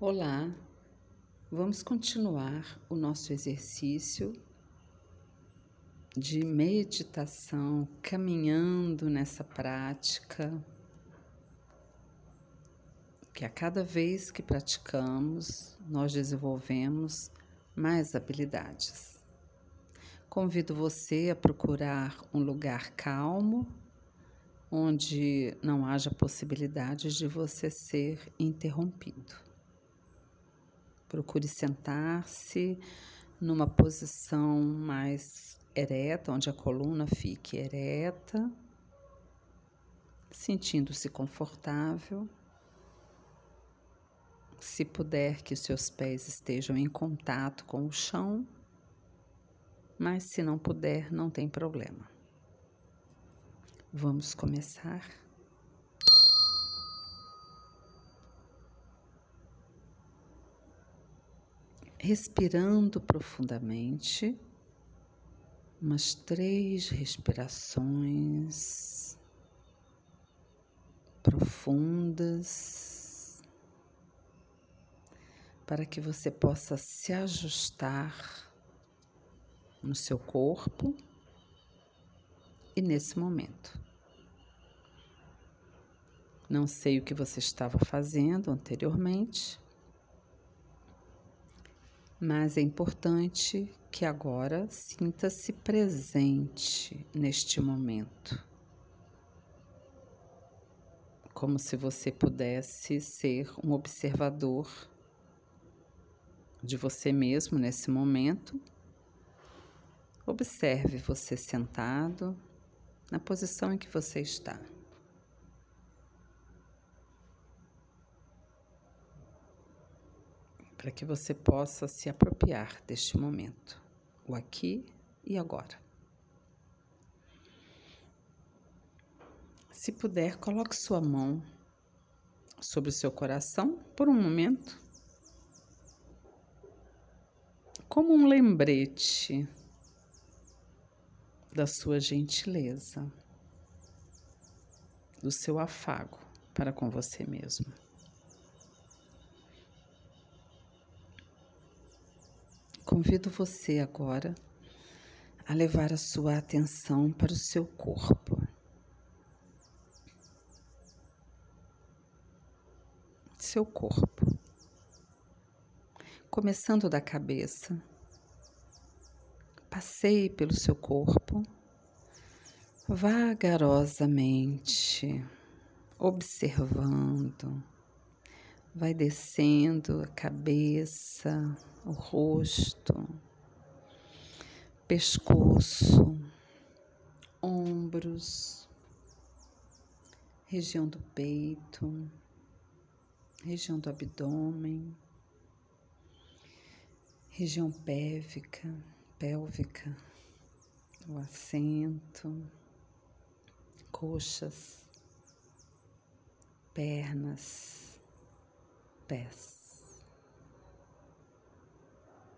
Olá, vamos continuar o nosso exercício de meditação, caminhando nessa prática, que a cada vez que praticamos, nós desenvolvemos mais habilidades. Convido você a procurar um lugar calmo, onde não haja possibilidade de você ser interrompido. Procure sentar-se numa posição mais ereta, onde a coluna fique ereta, sentindo-se confortável. Se puder que os seus pés estejam em contato com o chão, mas se não puder, não tem problema. Vamos começar. Respirando profundamente, umas três respirações profundas, para que você possa se ajustar no seu corpo e nesse momento. Não sei o que você estava fazendo anteriormente mas é importante que agora sinta-se presente neste momento. Como se você pudesse ser um observador de você mesmo nesse momento. Observe você sentado na posição em que você está. Para que você possa se apropriar deste momento, o aqui e agora. Se puder, coloque sua mão sobre o seu coração por um momento, como um lembrete da sua gentileza, do seu afago para com você mesmo. Convido você agora a levar a sua atenção para o seu corpo. Seu corpo. Começando da cabeça, passeie pelo seu corpo vagarosamente, observando, vai descendo a cabeça, o rosto, pescoço, ombros, região do peito, região do abdômen, região pélvica, pélvica, o assento, coxas, pernas, pés.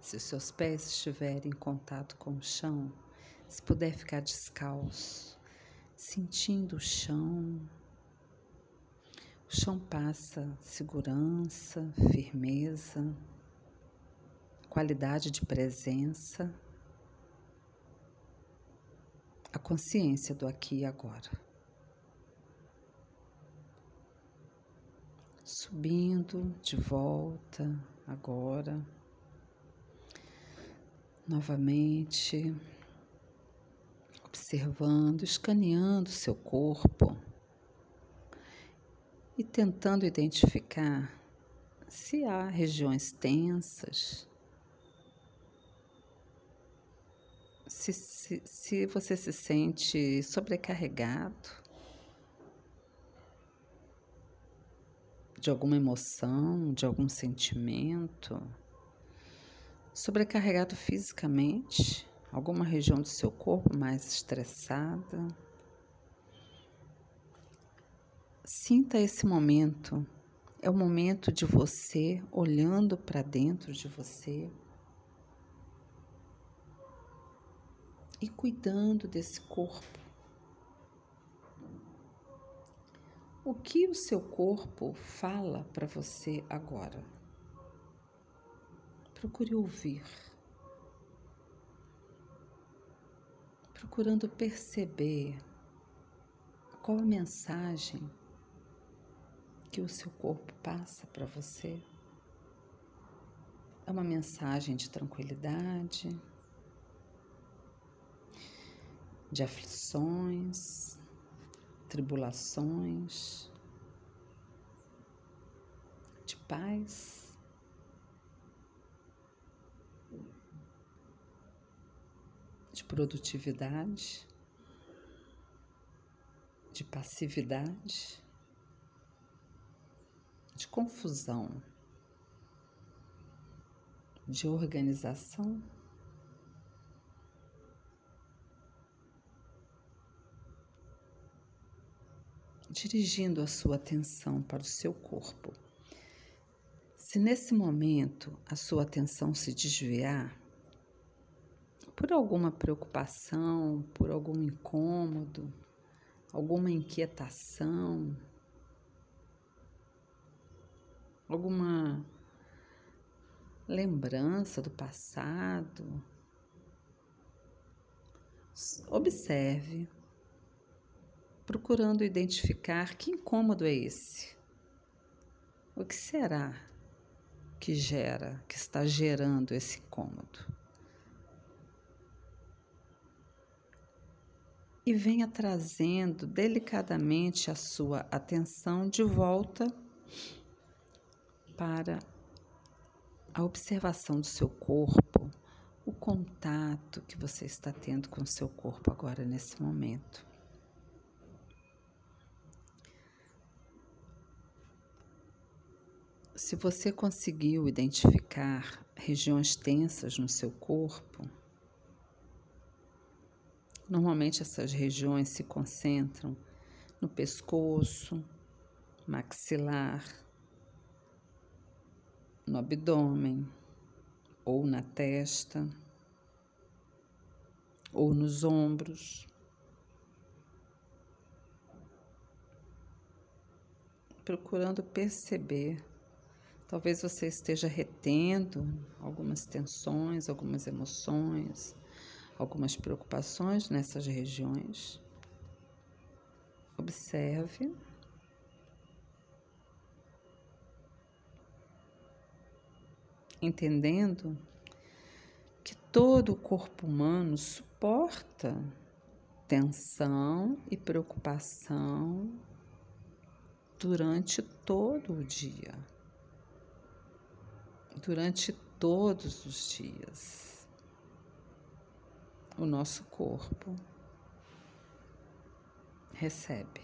Se os seus pés estiverem em contato com o chão, se puder ficar descalço, sentindo o chão, o chão passa segurança, firmeza, qualidade de presença, a consciência do aqui e agora. Subindo de volta agora novamente, observando, escaneando seu corpo e tentando identificar se há regiões tensas, se, se, se você se sente sobrecarregado de alguma emoção, de algum sentimento sobrecarregado fisicamente, alguma região do seu corpo mais estressada. Sinta esse momento. É o momento de você olhando para dentro de você e cuidando desse corpo. O que o seu corpo fala para você agora? procure ouvir, procurando perceber qual a mensagem que o seu corpo passa para você. É uma mensagem de tranquilidade, de aflições, tribulações, de paz. De produtividade, de passividade, de confusão, de organização. Dirigindo a sua atenção para o seu corpo. Se nesse momento a sua atenção se desviar por alguma preocupação, por algum incômodo, alguma inquietação, alguma lembrança do passado, observe procurando identificar que incômodo é esse. O que será que gera, que está gerando esse incômodo? E venha trazendo delicadamente a sua atenção de volta para a observação do seu corpo, o contato que você está tendo com o seu corpo agora nesse momento. Se você conseguiu identificar regiões tensas no seu corpo, normalmente essas regiões se concentram no pescoço, maxilar, no abdômen, ou na testa, ou nos ombros. Procurando perceber Talvez você esteja retendo algumas tensões, algumas emoções, algumas preocupações nessas regiões. Observe. Entendendo que todo o corpo humano suporta tensão e preocupação durante todo o dia durante todos os dias. O nosso corpo recebe.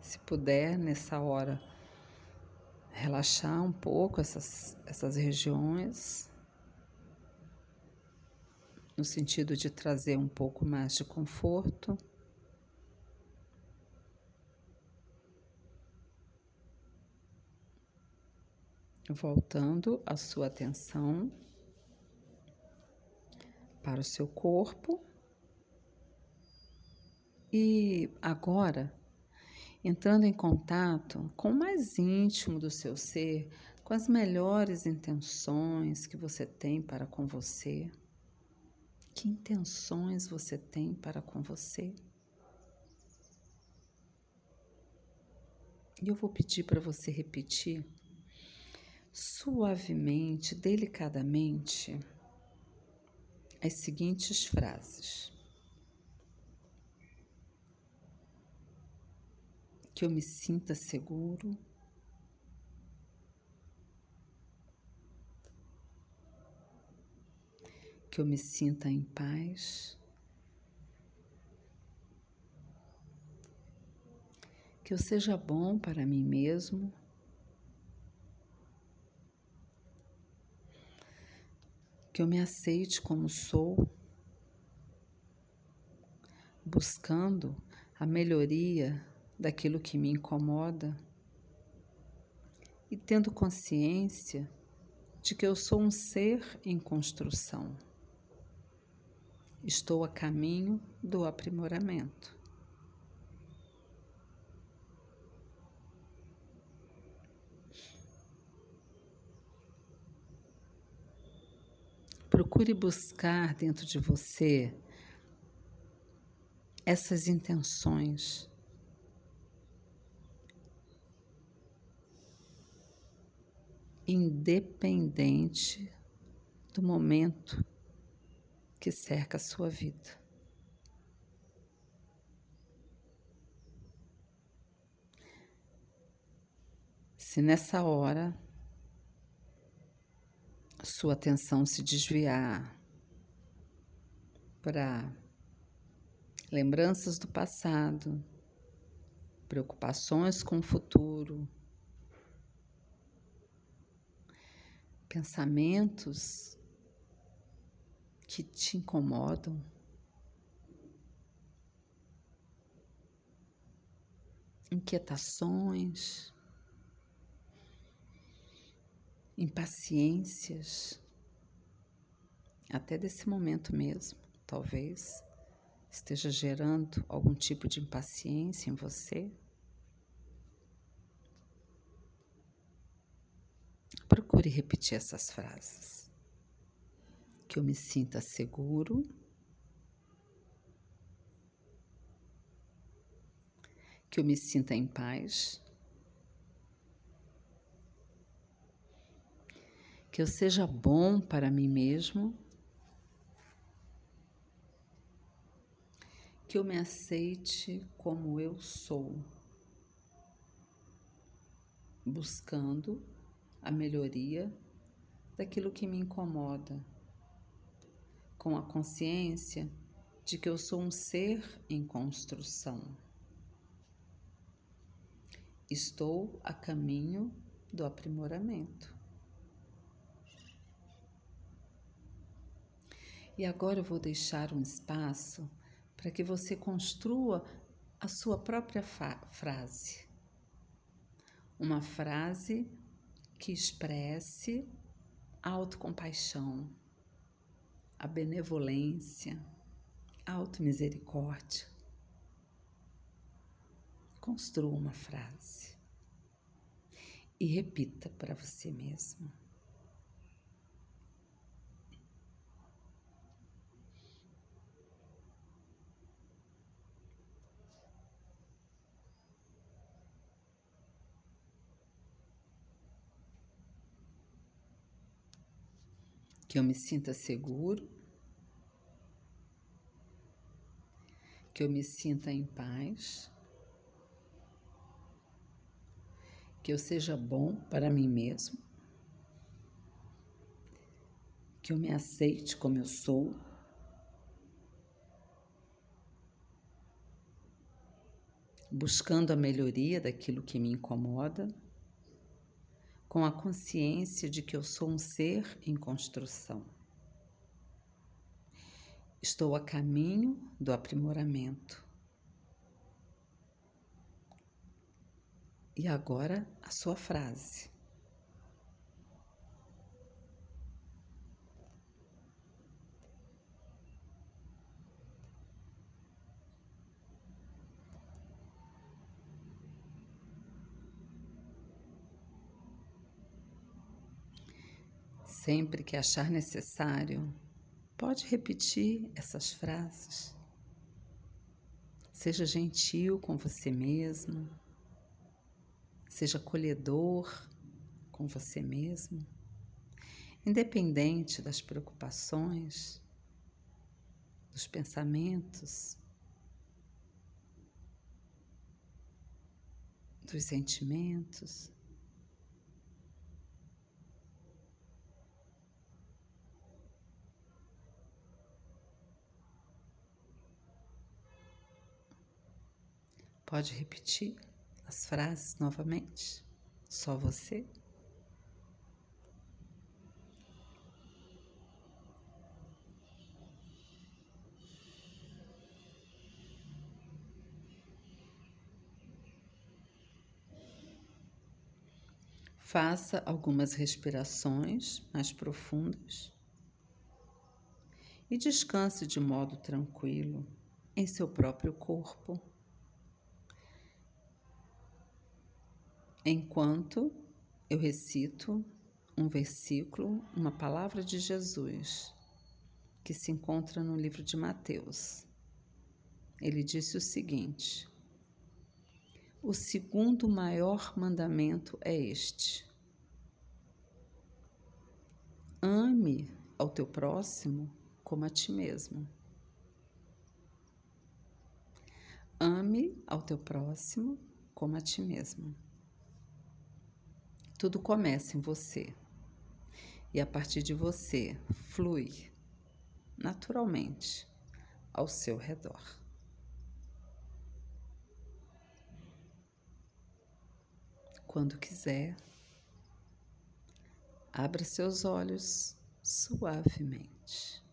Se puder, nessa hora, relaxar um pouco essas, essas regiões, no sentido de trazer um pouco mais de conforto. Voltando a sua atenção para o seu corpo. E agora, entrando em contato com o mais íntimo do seu ser, com as melhores intenções que você tem para com você. Que intenções você tem para com você? E eu vou pedir para você repetir suavemente, delicadamente, as seguintes frases: Que eu me sinta seguro. Que eu me sinta em paz. Que eu seja bom para mim mesmo. Que eu me aceite como sou, buscando a melhoria daquilo que me incomoda e tendo consciência de que eu sou um ser em construção. Estou a caminho do aprimoramento. Procure buscar dentro de você essas intenções. Independente do momento que cerca a sua vida. Se nessa hora sua atenção se desviar para lembranças do passado, preocupações com o futuro, pensamentos que te incomodam, inquietações, impaciências, até desse momento mesmo, talvez esteja gerando algum tipo de impaciência em você, procure repetir essas frases. Que eu me sinta seguro, que eu me sinta em paz, que eu seja bom para mim mesmo que eu me aceite como eu sou, buscando a melhoria daquilo que me incomoda, com a consciência de que eu sou um ser em construção. Estou a caminho do aprimoramento. E agora eu vou deixar um espaço para que você construa a sua própria frase. Uma frase que expresse a autocompaixão, a benevolência, a automisericórdia. Construa uma frase e repita para você mesmo. Que eu me sinta seguro, que eu me sinta em paz, que eu seja bom para mim mesmo, que eu me aceite como eu sou. Buscando a melhoria daquilo que me incomoda com a consciência de que eu sou um ser em construção. Estou a caminho do aprimoramento. E agora a sua frase. Sempre que achar necessário, pode repetir essas frases. Seja gentil com você mesmo, seja acolhedor com você mesmo, independente das preocupações, dos pensamentos, dos sentimentos. Pode repetir as frases novamente? Só você? Faça algumas respirações mais profundas e descanse de modo tranquilo em seu próprio corpo. Enquanto eu recito um versículo, uma palavra de Jesus que se encontra no livro de Mateus. Ele disse o seguinte: O segundo maior mandamento é este: ame ao teu próximo como a ti mesmo. Ame ao teu próximo como a ti mesmo. Tudo começa em você. E a partir de você flui naturalmente ao seu redor. Quando quiser, abra seus olhos suavemente.